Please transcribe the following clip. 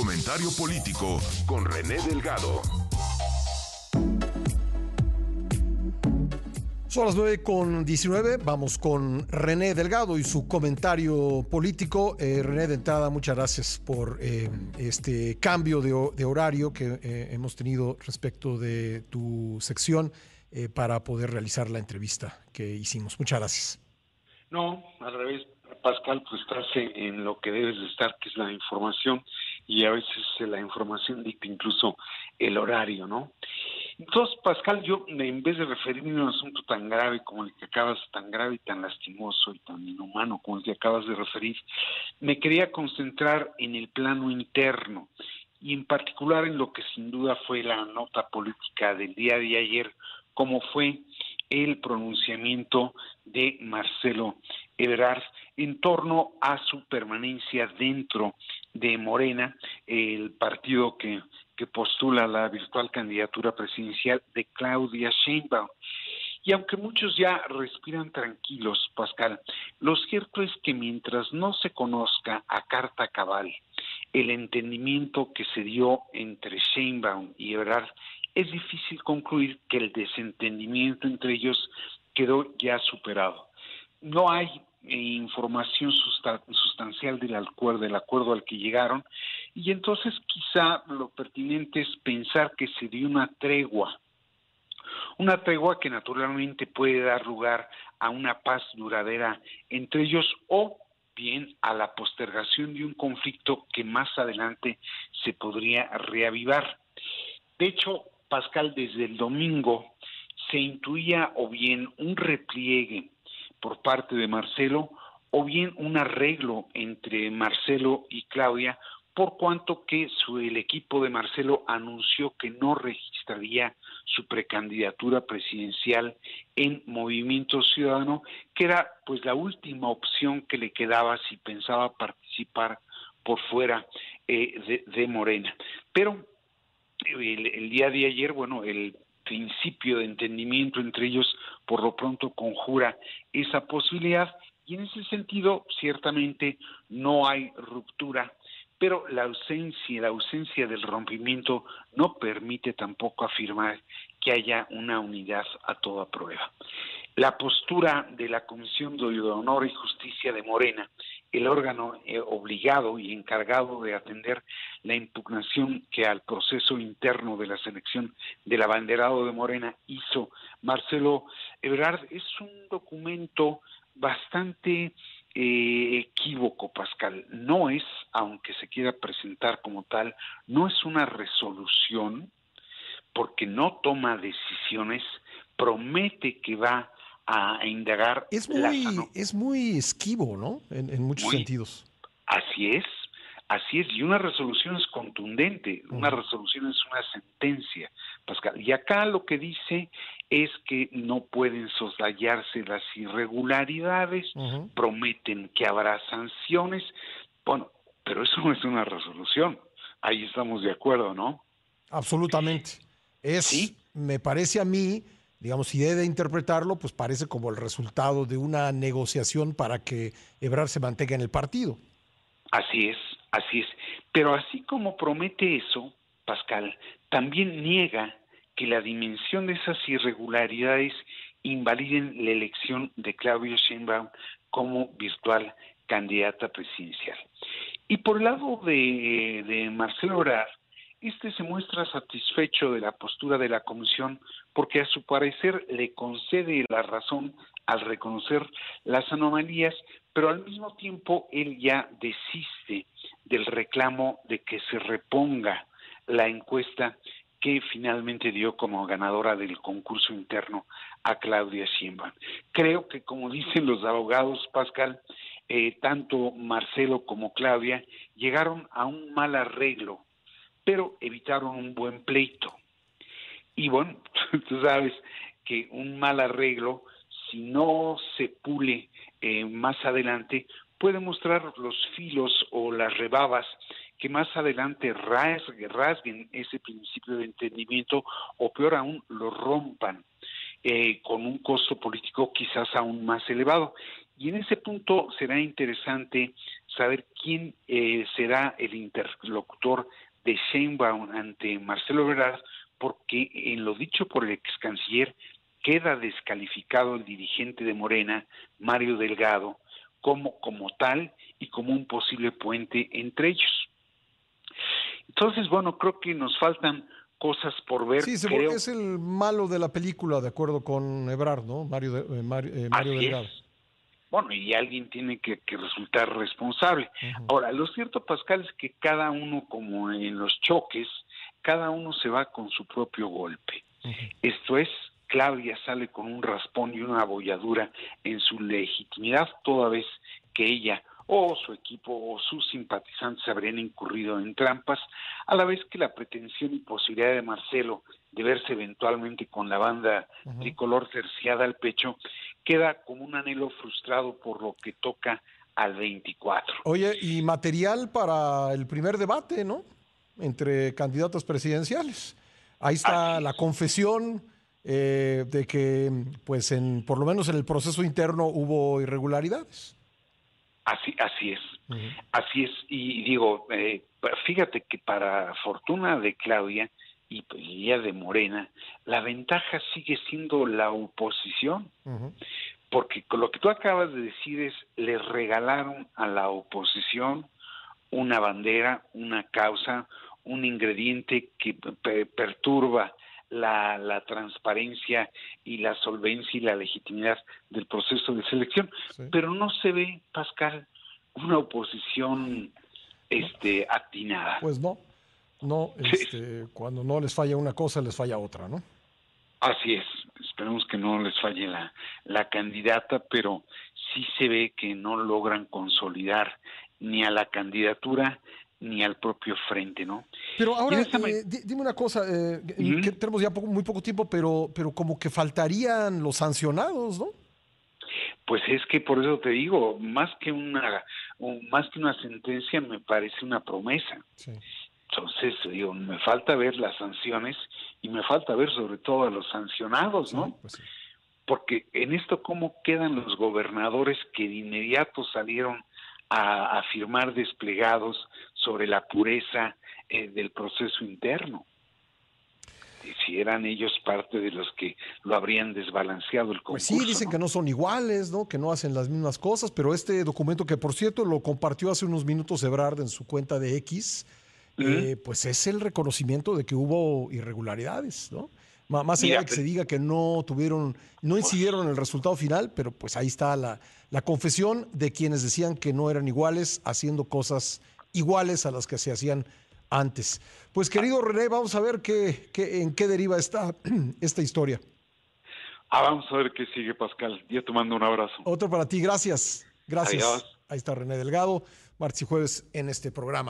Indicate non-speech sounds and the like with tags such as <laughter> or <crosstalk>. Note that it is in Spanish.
Comentario político con René Delgado. Son las 9 con 19. Vamos con René Delgado y su comentario político. Eh, René, de entrada, muchas gracias por eh, este cambio de, horario que eh, hemos tenido respecto de tu sección para poder realizar la entrevista que hicimos. Muchas gracias. No, al revés, Pascal, pues estás en lo que debes de estar, que es la información, y a veces la información dicta incluso el horario, ¿no? Entonces, Pascal, yo en vez de referirme a un asunto tan grave como el que acabas, tan grave y tan lastimoso y tan inhumano como el que acabas de referir, me quería concentrar en el plano interno y en particular en lo que sin duda fue la nota política del día de ayer, como fue el pronunciamiento de Marcelo Ebrard en torno a su permanencia dentro de Morena, el partido que que postula la virtual candidatura presidencial de Claudia Sheinbaum. Y aunque muchos ya respiran tranquilos, Pascal, lo cierto es que mientras no se conozca a carta cabal el entendimiento que se dio entre Sheinbaum y Ebrard, es difícil concluir que el desentendimiento entre ellos quedó ya superado. No hay información sustancial del acuerdo, del acuerdo al que llegaron y entonces quizá lo pertinente es pensar que se dio una tregua, una tregua que naturalmente puede dar lugar a una paz duradera entre ellos o bien a la postergación de un conflicto que más adelante se podría reavivar. De hecho, Pascal, desde el domingo se intuía o bien un repliegue por parte de Marcelo o bien un arreglo entre Marcelo y Claudia por cuanto que su, el equipo de Marcelo anunció que no registraría su precandidatura presidencial en Movimiento Ciudadano, que era pues la última opción que le quedaba si pensaba participar por fuera eh, de, Morena. Pero el, el, día de ayer, bueno, el principio de entendimiento entre ellos por lo pronto conjura esa posibilidad y en ese sentido ciertamente no hay ruptura pero la ausencia, la ausencia del rompimiento no permite tampoco afirmar que haya una unidad a toda prueba. La postura de la Comisión de Honor y Justicia de Morena, el órgano eh, obligado y encargado de atender la impugnación que al proceso interno de la selección del abanderado de Morena hizo Marcelo Ebrard, es un documento bastante eh, equívoco, Pascal. No es, aunque se quiera presentar como tal, no es una resolución porque no toma decisiones, promete que va a indagar. Es muy, es muy esquivo, ¿no? En, muchos sentidos. Así es, así es. Y una resolución es contundente, una resolución es una sentencia, Pascal. Y acá lo que dice es que no pueden soslayarse las irregularidades, prometen que habrá sanciones. Bueno, pero eso no es una resolución. Ahí estamos de acuerdo, ¿no? Absolutamente. Es, ¿Sí? me parece a mí, digamos, si debe interpretarlo, pues parece como el resultado de una negociación para que Ebrard se mantenga en el partido. Así es, así es. Pero así como promete eso, Pascal, también niega que la dimensión de esas irregularidades invaliden la elección de Claudio Sheinbaum como virtual candidata presidencial. Y por el lado de, de Marcelo Orar, este se muestra satisfecho de la postura de la comisión porque a su parecer le concede la razón al reconocer las anomalías, pero al mismo tiempo él ya desiste del reclamo de que se reponga la encuesta que finalmente dio como ganadora del concurso interno a Claudia Sheinbaum. Creo que, como dicen los abogados, Pascal, eh, tanto Marcelo como Claudia llegaron a un mal arreglo, pero evitaron un buen pleito. Y bueno, <laughs> tú sabes que un mal arreglo, si no se pule eh, más adelante, puede mostrar los filos o las rebabas que más adelante rasguen ese principio de entendimiento o peor aún lo rompan eh, con un costo político quizás aún más elevado. Y en ese punto será interesante saber quién eh, será el interlocutor de Sheinbaum ante Marcelo Ebrard, porque en lo dicho por el ex canciller queda descalificado el dirigente de Morena, Mario Delgado, como, como tal y como un posible puente entre ellos. Entonces, bueno, creo que nos faltan cosas por ver. Sí, es el malo de la película, de acuerdo con Ebrard, ¿no? Mario, eh, Mario, eh, Delgado. Bueno, y alguien tiene que, resultar responsable. Ahora, lo cierto, Pascal, es que cada uno, como en los choques, cada uno se va con su propio golpe. Esto es, Claudia sale con un raspón y una abolladura en su legitimidad, toda vez que ella o su equipo o sus simpatizantes habrían incurrido en trampas, a la vez que la pretensión y posibilidad de Marcelo de verse eventualmente con la banda tricolor terciada al pecho queda como un anhelo frustrado por lo que toca al 24. Oye, y material para el primer debate, ¿no? Entre candidatos presidenciales. Ahí está la confesión eh, de que, pues, en, por lo menos en el proceso interno hubo irregularidades. Así, así es, así es. Y digo, eh, fíjate que para fortuna de Claudia y, ella de Morena, la ventaja sigue siendo la oposición, porque con lo que tú acabas de decir es, le regalaron a la oposición una bandera, una causa, un ingrediente que perturba la, la, transparencia y la solvencia y la legitimidad del proceso de selección. Pero no se ve, Pascal, una oposición este, atinada. Pues no, no, este, cuando no les falla una cosa, les falla otra, ¿no? Así es, esperemos que no les falle la, la candidata, pero sí se ve que no logran consolidar ni a la candidatura ni al propio frente, ¿no? Pero ahora, eh, dime una cosa, eh, que tenemos ya muy poco tiempo, pero, pero como que faltarían los sancionados, ¿no? Pues es que por eso te digo, más que una, más que una sentencia, me parece una promesa. Entonces, digo, me falta ver las sanciones y me falta ver sobre todo a los sancionados, ¿no? Pues Porque en esto, ¿cómo quedan los gobernadores que de inmediato salieron a, a firmar desplegados sobre la pureza eh, del proceso interno. Si eran ellos parte de los que lo habrían desbalanceado el concurso. Pues sí, dicen que no son iguales, ¿no? que no hacen las mismas cosas, pero este documento que por cierto lo compartió hace unos minutos Ebrard en su cuenta de X, eh, pues es el reconocimiento de que hubo irregularidades, ¿no? Más allá de que se diga que no tuvieron, no incidieron en el resultado final, pero pues ahí está la, la confesión de quienes decían que no eran iguales haciendo cosas iguales a las que se hacían antes. Pues querido René, vamos a ver qué, en qué deriva esta, <clears throat> esta historia. Ah, vamos a ver qué sigue, Pascal. Yo te mando un abrazo. Otro para ti, gracias. Gracias. Ahí está René Delgado, martes y jueves en este programa.